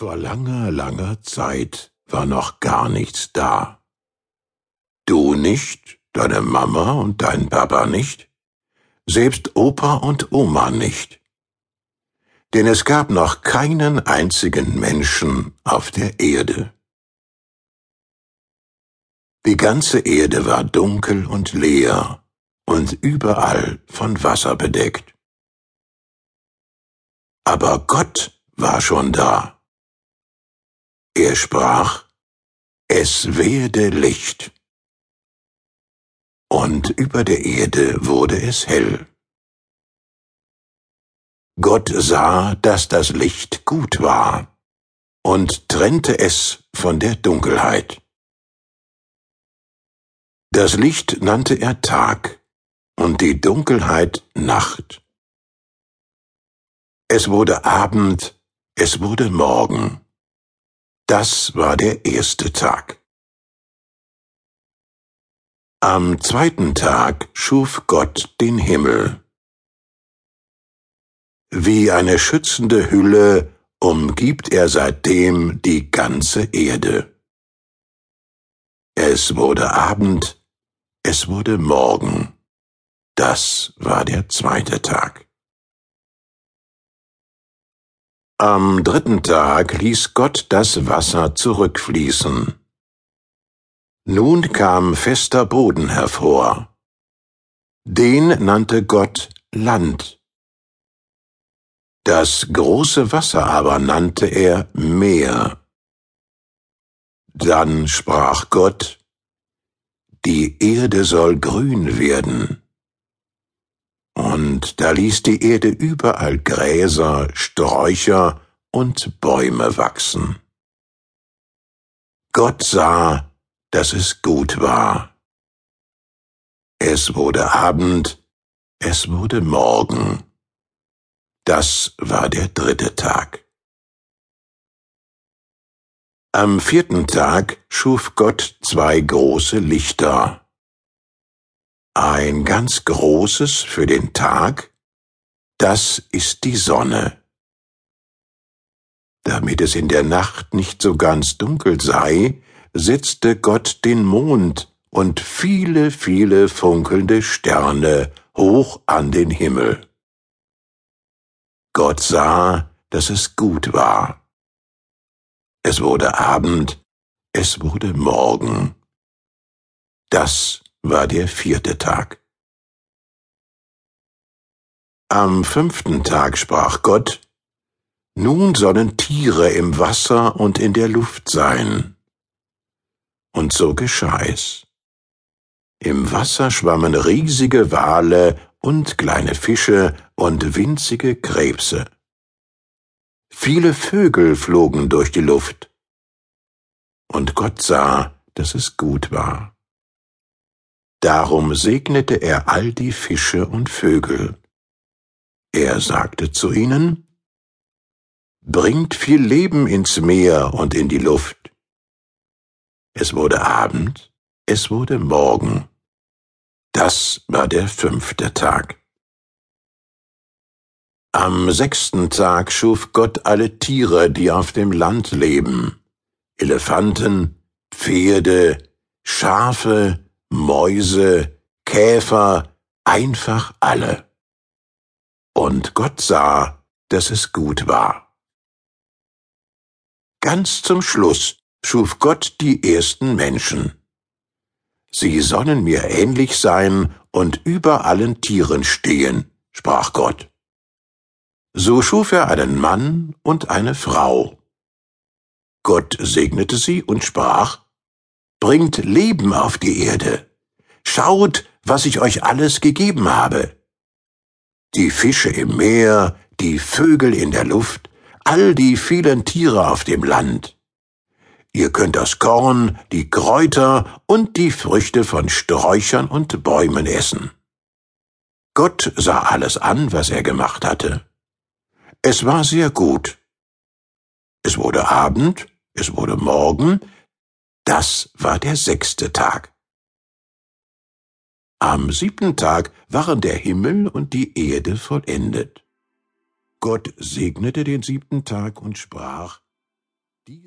Vor langer, langer Zeit war noch gar nichts da. Du nicht, deine Mama und dein Papa nicht, selbst Opa und Oma nicht. Denn es gab noch keinen einzigen Menschen auf der Erde. Die ganze Erde war dunkel und leer und überall von Wasser bedeckt. Aber Gott war schon da. Er sprach, es werde Licht. Und über der Erde wurde es hell. Gott sah, dass das Licht gut war und trennte es von der Dunkelheit. Das Licht nannte er Tag und die Dunkelheit Nacht. Es wurde Abend, es wurde Morgen. Das war der erste Tag. Am zweiten Tag schuf Gott den Himmel. Wie eine schützende Hülle umgibt er seitdem die ganze Erde. Es wurde Abend, es wurde Morgen. Das war der zweite Tag. Am dritten Tag ließ Gott das Wasser zurückfließen. Nun kam fester Boden hervor. Den nannte Gott Land. Das große Wasser aber nannte er Meer. Dann sprach Gott, Die Erde soll grün werden. Und da ließ die Erde überall Gräser, Sträucher und Bäume wachsen. Gott sah, dass es gut war. Es wurde Abend, es wurde Morgen. Das war der dritte Tag. Am vierten Tag schuf Gott zwei große Lichter ein ganz großes für den Tag, das ist die Sonne. Damit es in der Nacht nicht so ganz dunkel sei, setzte Gott den Mond und viele, viele funkelnde Sterne hoch an den Himmel. Gott sah, dass es gut war. Es wurde Abend, es wurde Morgen. Das war der vierte Tag. Am fünften Tag sprach Gott, Nun sollen Tiere im Wasser und in der Luft sein. Und so geschah es. Im Wasser schwammen riesige Wale und kleine Fische und winzige Krebse. Viele Vögel flogen durch die Luft. Und Gott sah, dass es gut war. Darum segnete er all die Fische und Vögel. Er sagte zu ihnen, Bringt viel Leben ins Meer und in die Luft. Es wurde Abend, es wurde Morgen. Das war der fünfte Tag. Am sechsten Tag schuf Gott alle Tiere, die auf dem Land leben, Elefanten, Pferde, Schafe, Mäuse, Käfer, einfach alle. Und Gott sah, dass es gut war. Ganz zum Schluss schuf Gott die ersten Menschen. Sie sollen mir ähnlich sein und über allen Tieren stehen, sprach Gott. So schuf er einen Mann und eine Frau. Gott segnete sie und sprach, bringt Leben auf die Erde. Schaut, was ich euch alles gegeben habe. Die Fische im Meer, die Vögel in der Luft, all die vielen Tiere auf dem Land. Ihr könnt das Korn, die Kräuter und die Früchte von Sträuchern und Bäumen essen. Gott sah alles an, was er gemacht hatte. Es war sehr gut. Es wurde Abend, es wurde Morgen, das war der sechste Tag. Am siebten Tag waren der Himmel und die Erde vollendet. Gott segnete den siebten Tag und sprach,